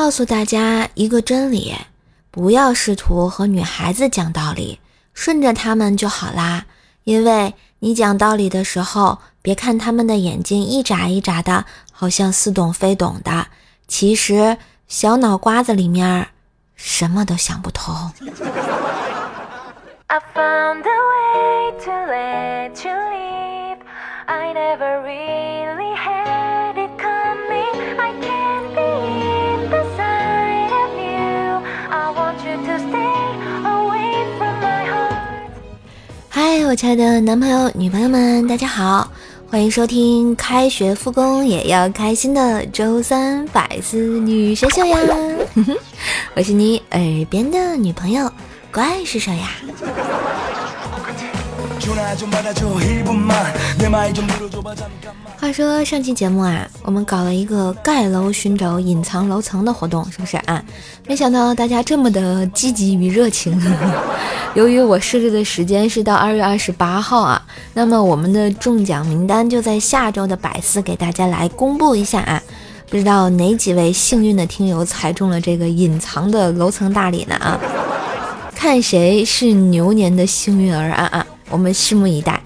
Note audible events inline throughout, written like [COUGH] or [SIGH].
告诉大家一个真理：不要试图和女孩子讲道理，顺着她们就好啦。因为你讲道理的时候，别看他们的眼睛一眨一眨的，好像似懂非懂的，其实小脑瓜子里面什么都想不通。[LAUGHS] 嗨，我亲爱的男朋友、女朋友们，大家好，欢迎收听开学复工也要开心的周三百思女神秀呀！[LAUGHS] 我是你耳边的女朋友，怪是谁呀？话说上期节目啊，我们搞了一个盖楼寻找隐藏楼层的活动，是不是啊？没想到大家这么的积极与热情。[LAUGHS] 由于我设置的时间是到二月二十八号啊，那么我们的中奖名单就在下周的百思给大家来公布一下啊。不知道哪几位幸运的听友猜中了这个隐藏的楼层大礼呢啊？看谁是牛年的幸运儿啊啊！我们拭目以待。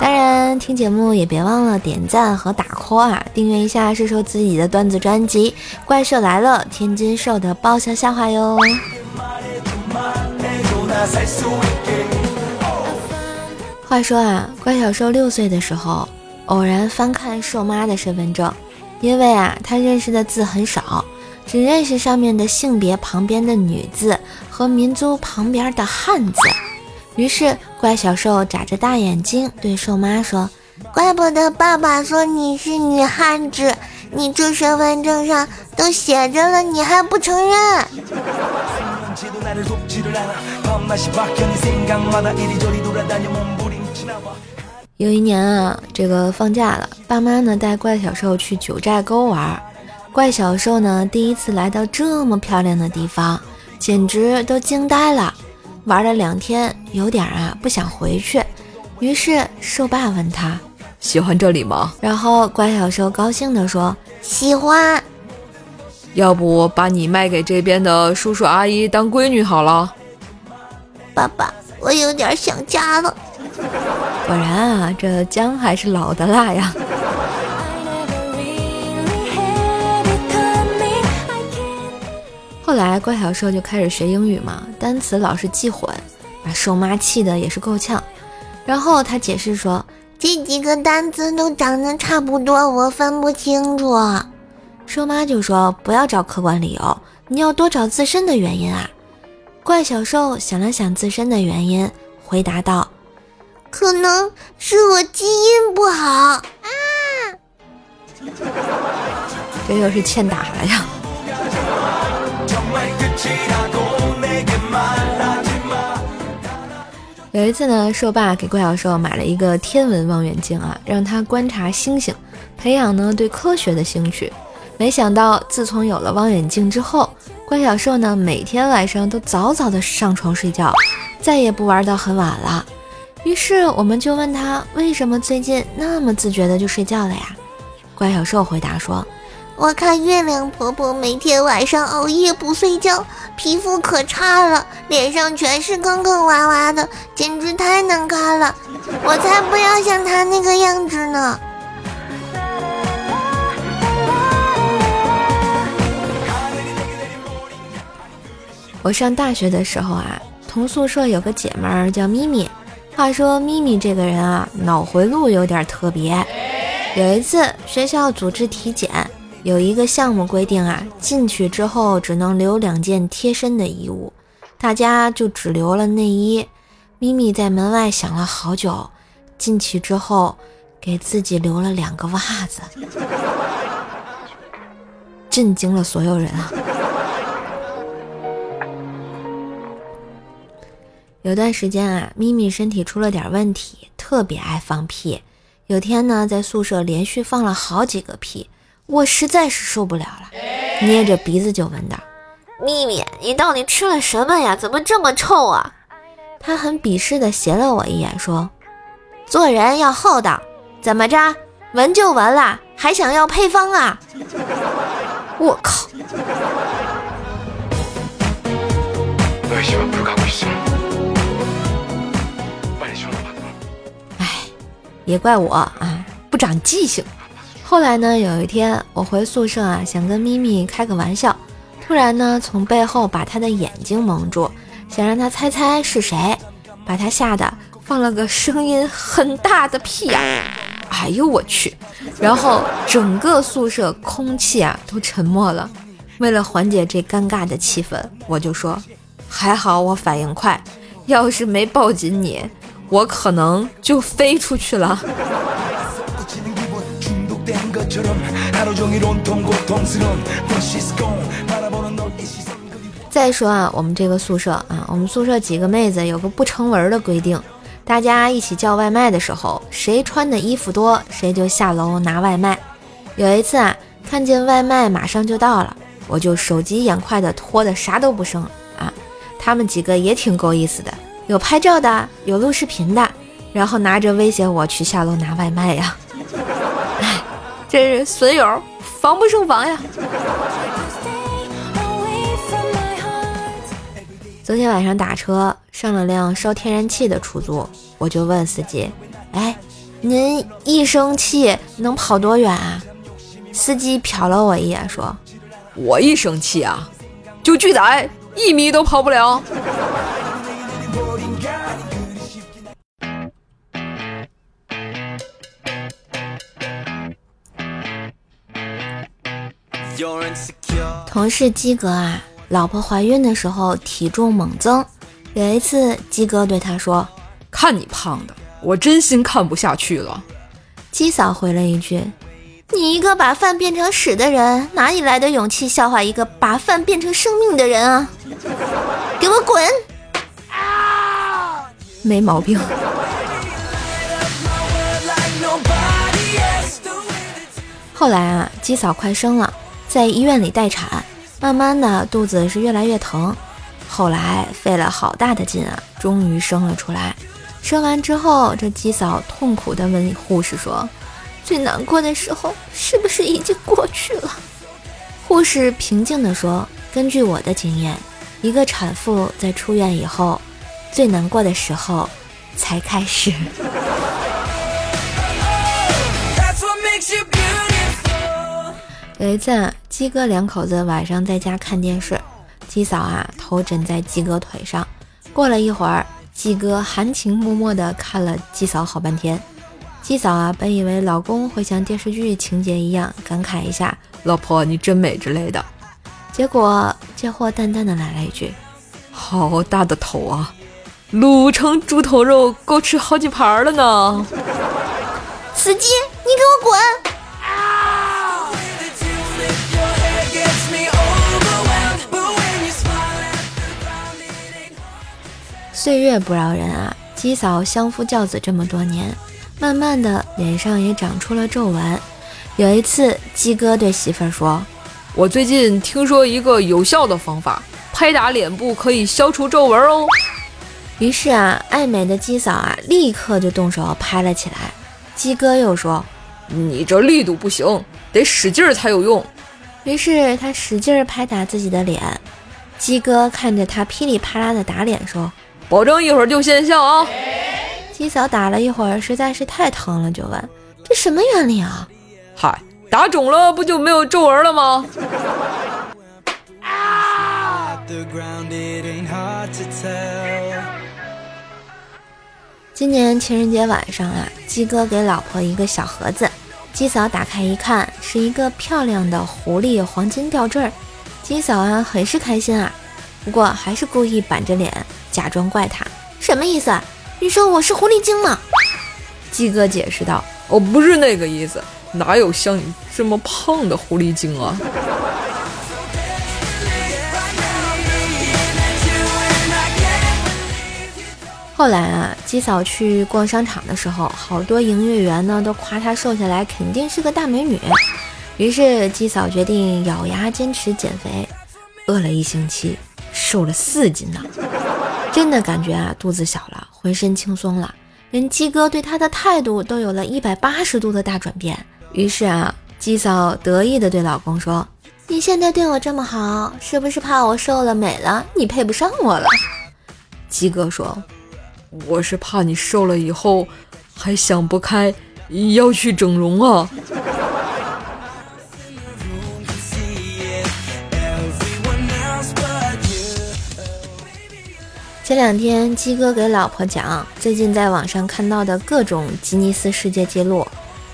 当然，听节目也别忘了点赞和打 call 啊！订阅一下瘦瘦自己的段子专辑《怪兽来了》，天津兽的爆笑笑话哟。话说啊，怪小兽六岁的时候，偶然翻看兽妈的身份证，因为啊，他认识的字很少，只认识上面的性别旁边的女字和民族旁边的汉字。于是，怪小兽眨着大眼睛对兽妈说：“怪不得爸爸说你是女汉子，你这身份证上都写着了，你还不承认？”有一年啊，这个放假了，爸妈呢带怪小兽去九寨沟玩，怪小兽呢第一次来到这么漂亮的地方，简直都惊呆了。玩了两天，有点啊不想回去，于是兽爸问他喜欢这里吗？然后乖小兽高兴地说喜欢。要不把你卖给这边的叔叔阿姨当闺女好了。爸爸，我有点想家了。[LAUGHS] 果然啊，这姜还是老的辣呀。后来怪小兽就开始学英语嘛，单词老是记混，把兽妈气的也是够呛。然后他解释说，这几个单词都长得差不多，我分不清楚。兽妈就说，不要找客观理由，你要多找自身的原因啊。怪小兽想了想自身的原因，回答道：“可能是我基因不好啊。”这又是欠打了呀。有一次呢，兽爸给怪小兽买了一个天文望远镜啊，让他观察星星，培养呢对科学的兴趣。没想到自从有了望远镜之后，怪小兽呢每天晚上都早早的上床睡觉，再也不玩到很晚了。于是我们就问他为什么最近那么自觉的就睡觉了呀？怪小兽回答说。我看月亮婆婆每天晚上熬夜不睡觉，皮肤可差了，脸上全是坑坑洼洼的，简直太难看了。我才不要像她那个样子呢。我上大学的时候啊，同宿舍有个姐们儿叫咪咪。话说咪咪这个人啊，脑回路有点特别。有一次学校组织体检。有一个项目规定啊，进去之后只能留两件贴身的衣物，大家就只留了内衣。咪咪在门外想了好久，进去之后给自己留了两个袜子，震惊了所有人啊！有段时间啊，咪咪身体出了点问题，特别爱放屁。有天呢，在宿舍连续放了好几个屁。我实在是受不了了，捏着鼻子就问道：“咪咪，你到底吃了什么呀？怎么这么臭啊？”他很鄙视的斜了我一眼，说：“做人要厚道，怎么着？闻就闻了，还想要配方啊？”我靠！哎，也怪我啊，不长记性。后来呢，有一天我回宿舍啊，想跟咪咪开个玩笑，突然呢，从背后把她的眼睛蒙住，想让她猜猜是谁，把她吓得放了个声音很大的屁呀！哎呦我去！然后整个宿舍空气啊都沉默了。为了缓解这尴尬的气氛，我就说。还好我反应快，要是没抱紧你，我可能就飞出去了。再说啊，我们这个宿舍啊，我们宿舍几个妹子有个不成文的规定，大家一起叫外卖的时候，谁穿的衣服多，谁就下楼拿外卖。有一次啊，看见外卖马上就到了，我就手疾眼快的拖的啥都不剩啊。他们几个也挺够意思的，有拍照的，有录视频的，然后拿着威胁我去下楼拿外卖呀。这是损友，防不胜防呀。昨天晚上打车上了辆烧天然气的出租，我就问司机：“哎，您一生气能跑多远啊？”司机瞟了我一眼说：“我一生气啊，就拒载。”一米都跑不了。同事鸡哥啊，老婆怀孕的时候体重猛增，有一次鸡哥对他说：“看你胖的，我真心看不下去了。”鸡嫂回了一句。你一个把饭变成屎的人，哪里来的勇气笑话一个把饭变成生命的人啊？[LAUGHS] 给我滚！没毛病。后来啊，鸡嫂快生了，在医院里待产，慢慢的肚子是越来越疼。后来费了好大的劲啊，终于生了出来。生完之后，这鸡嫂痛苦的问护士说。最难过的时候是不是已经过去了？护士平静地说：“根据我的经验，一个产妇在出院以后，最难过的时候才开始。”有一次，鸡哥两口子晚上在家看电视，鸡嫂啊头枕在鸡哥腿上。过了一会儿，鸡哥含情脉脉地看了鸡嫂好半天。鸡嫂啊，本以为老公会像电视剧情节一样感慨一下“老婆你真美”之类的，结果这货淡淡的来了一句：“好大的头啊，卤成猪头肉够吃好几盘了呢！” [LAUGHS] 司机，你给我滚！岁月不饶人啊，鸡嫂相夫教子这么多年。慢慢的，脸上也长出了皱纹。有一次，鸡哥对媳妇儿说：“我最近听说一个有效的方法，拍打脸部可以消除皱纹哦。”于是啊，爱美的鸡嫂啊，立刻就动手拍了起来。鸡哥又说：“你这力度不行，得使劲儿才有用。”于是他使劲拍打自己的脸。鸡哥看着他噼里啪啦的打脸，说：“保证一会儿就见效啊。”鸡嫂打了一会儿，实在是太疼了，就问：“这什么原理啊？”“嗨，打肿了不就没有皱纹了吗？”今年情人节晚上啊，鸡哥给老婆一个小盒子，鸡嫂打开一看，是一个漂亮的狐狸黄金吊坠儿。鸡嫂啊，很是开心啊，不过还是故意板着脸，假装怪他，什么意思？你说我是狐狸精吗？鸡哥解释道：“我不是那个意思，哪有像你这么胖的狐狸精啊？”后来啊，鸡嫂去逛商场的时候，好多营业员呢都夸她瘦下来肯定是个大美女。于是鸡嫂决定咬牙坚持减肥，饿了一星期，瘦了四斤呢。真的感觉啊，肚子小了，浑身轻松了，连鸡哥对她的态度都有了一百八十度的大转变。于是啊，鸡嫂得意的对老公说：“你现在对我这么好，是不是怕我瘦了美了，你配不上我了？鸡哥说：“我是怕你瘦了以后还想不开，要去整容啊。”前两天鸡哥给老婆讲最近在网上看到的各种吉尼斯世界纪录，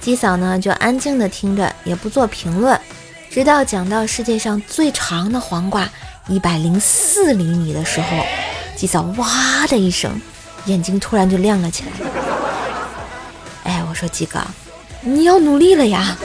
鸡嫂呢就安静的听着，也不做评论，直到讲到世界上最长的黄瓜一百零四厘米的时候，鸡嫂哇的一声，眼睛突然就亮了起来。哎，我说鸡哥，你要努力了呀。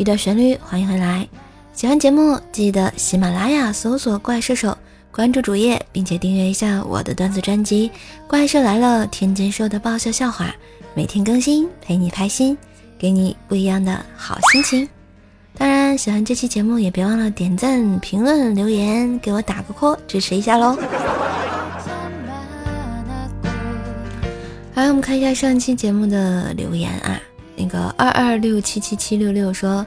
一段旋律，欢迎回来。喜欢节目，记得喜马拉雅搜索“怪兽手”，关注主页，并且订阅一下我的段子专辑《怪兽来了》，天津说的爆笑笑话，每天更新，陪你开心，给你不一样的好心情。当然，喜欢这期节目也别忘了点赞、评论、留言，给我打个 call，支持一下喽。来，我们看一下上期节目的留言啊。那个二二六七七七六六说，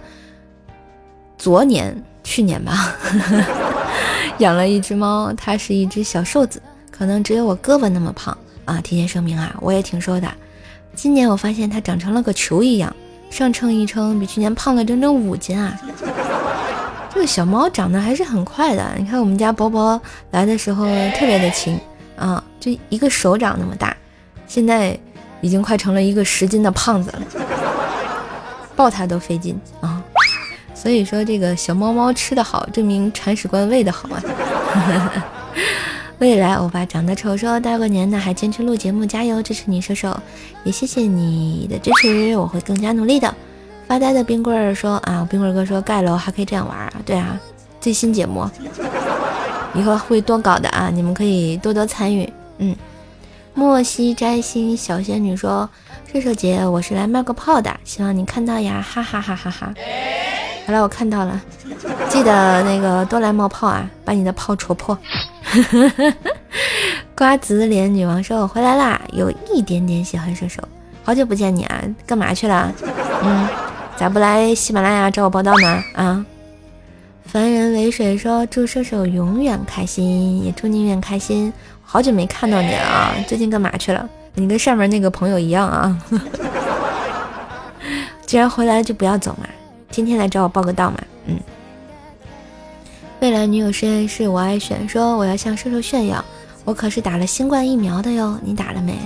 昨年去年吧，[LAUGHS] 养了一只猫，它是一只小瘦子，可能只有我胳膊那么胖啊。提前声明啊，我也挺瘦的。今年我发现它长成了个球一样，上称一称，比去年胖了整整五斤啊。[LAUGHS] 这个小猫长得还是很快的，你看我们家宝宝来的时候特别的轻啊，就一个手掌那么大，现在已经快成了一个十斤的胖子了。抱它都费劲啊，所以说这个小猫猫吃得好，证明铲屎官喂得好啊。[LAUGHS] 未来欧巴长得丑，说大过年的还坚持录节目，加油支持你，射手也谢谢你的支持，我会更加努力的。发呆的冰棍儿说啊，冰棍儿哥说盖楼还可以这样玩啊，对啊，最新节目以后会多搞的啊，你们可以多多参与。嗯，莫西摘星小仙女说。射手姐，我是来冒个泡的，希望你看到呀，哈哈哈哈哈。好了，我看到了，记得那个多来冒泡啊，把你的泡戳破。[LAUGHS] 瓜子脸女王说：“我回来啦，有一点点喜欢射手，好久不见你啊，干嘛去了？嗯，咋不来喜马拉雅找我报道呢？啊？”凡人为水说：“祝射手永远开心，也祝你永远开心。好久没看到你了啊，最近干嘛去了？”你跟上面那个朋友一样啊！[LAUGHS] 既然回来就不要走嘛，天天来找我报个到嘛。嗯。未来女友实验室，我爱选说我要向射手炫耀，我可是打了新冠疫苗的哟。你打了没？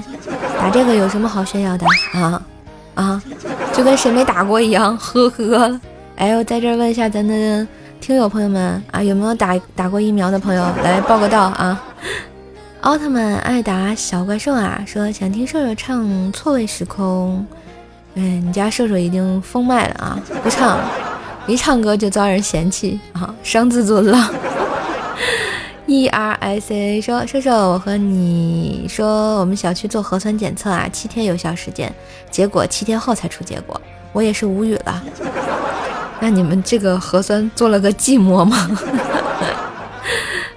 打这个有什么好炫耀的啊？啊，就跟谁没打过一样。呵呵。哎，我在这问一下咱的听友朋友们啊，有没有打打过疫苗的朋友来报个到啊？奥特曼艾达小怪兽啊，说想听射手唱《错位时空》。嗯，你家射手已经封麦了啊，不唱，一唱歌就遭人嫌弃啊，伤自尊了。[LAUGHS] E R S A 说射手，我和你说，我们小区做核酸检测啊，七天有效时间，结果七天后才出结果，我也是无语了。那你们这个核酸做了个寂寞吗？[LAUGHS]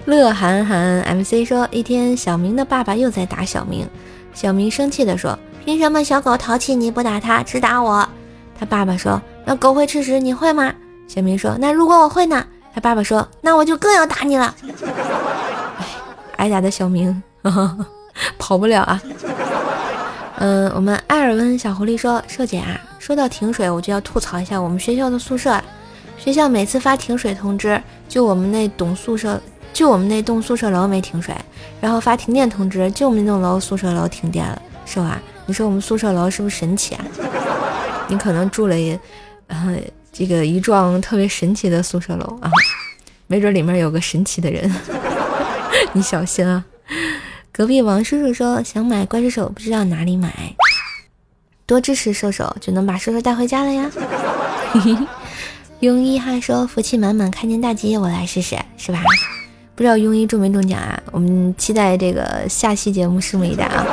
乐涵涵 MC 说：“一天，小明的爸爸又在打小明。小明生气地说：‘凭什么小狗淘气你不打它，只打我？’他爸爸说：‘那狗会吃屎，你会吗？’小明说：‘那如果我会呢？’他爸爸说：‘那我就更要打你了。[LAUGHS] ’哎，挨打的小明 [LAUGHS] 跑不了啊。嗯，我们艾尔温小狐狸说：‘瘦姐啊，说到停水，我就要吐槽一下我们学校的宿舍。学校每次发停水通知，就我们那栋宿舍。’就我们那栋宿舍楼没停水，然后发停电通知，就我们那栋楼宿舍楼停电了，是吧？你说我们宿舍楼是不是神奇啊？[LAUGHS] 你可能住了，呃，这个一幢特别神奇的宿舍楼啊，没准里面有个神奇的人，[LAUGHS] 你小心啊！隔壁王叔叔说想买怪兽手，不知道哪里买，多支持射手就能把射手带回家了呀。[LAUGHS] 庸一还说福气满满，开年大吉，我来试试，是吧？不知道庸医中没中奖啊？我们期待这个下期节目，拭目以待啊！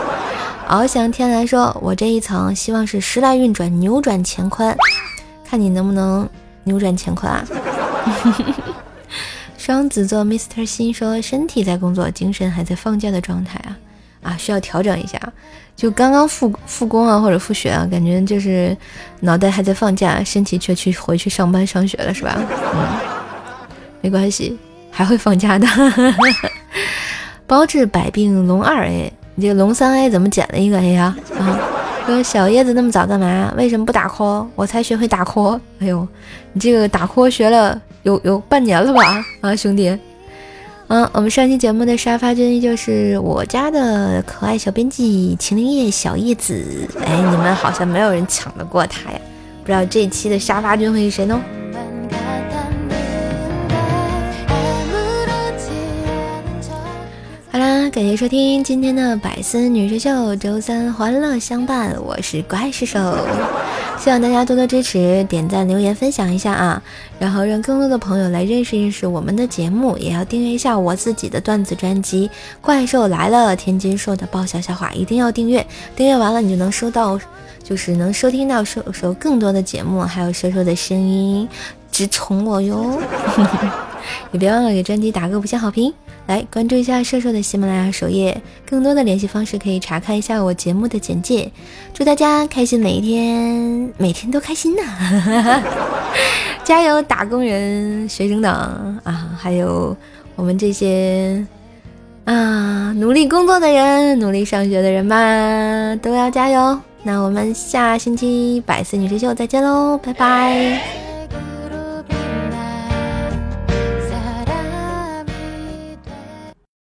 翱翔天来说：“我这一层希望是时来运转，扭转乾坤，看你能不能扭转乾坤啊！” [LAUGHS] 双子座 Mr 心说：“身体在工作，精神还在放假的状态啊啊，需要调整一下。就刚刚复复工啊，或者复学啊，感觉就是脑袋还在放假，身体却去回去上班上学了，是吧？嗯，没关系，还会放假的。[LAUGHS] 包治百病龙二 A，你这个龙三 A 怎么减了一个 A 呀？啊，说小叶子那么早干嘛？为什么不打 call？我才学会打 call。哎呦，你这个打 call 学了。”有有半年了吧啊，兄弟，嗯，我们上期节目的沙发君依旧是我家的可爱小编辑秦灵叶小叶子，哎，你们好像没有人抢得过他呀，不知道这期的沙发君会是谁呢？感谢收听今天的百思女神秀，周三欢乐相伴，我是怪兽手。希望大家多多支持，点赞、留言、分享一下啊！然后让更多的朋友来认识认识我们的节目，也要订阅一下我自己的段子专辑《怪兽来了》，天津说的爆笑笑话，一定要订阅。订阅完了，你就能收到，就是能收听到收收更多的节目，还有瘦瘦的声音，直宠我哟！[LAUGHS] 也别忘了给专辑打个五星好评。来关注一下瘦瘦的喜马拉雅首页，更多的联系方式可以查看一下我节目的简介。祝大家开心每一天，每天都开心呐！[LAUGHS] 加油，打工人、学生党啊，还有我们这些啊努力工作的人、努力上学的人吧，都要加油！那我们下星期百思女神秀再见喽，拜拜。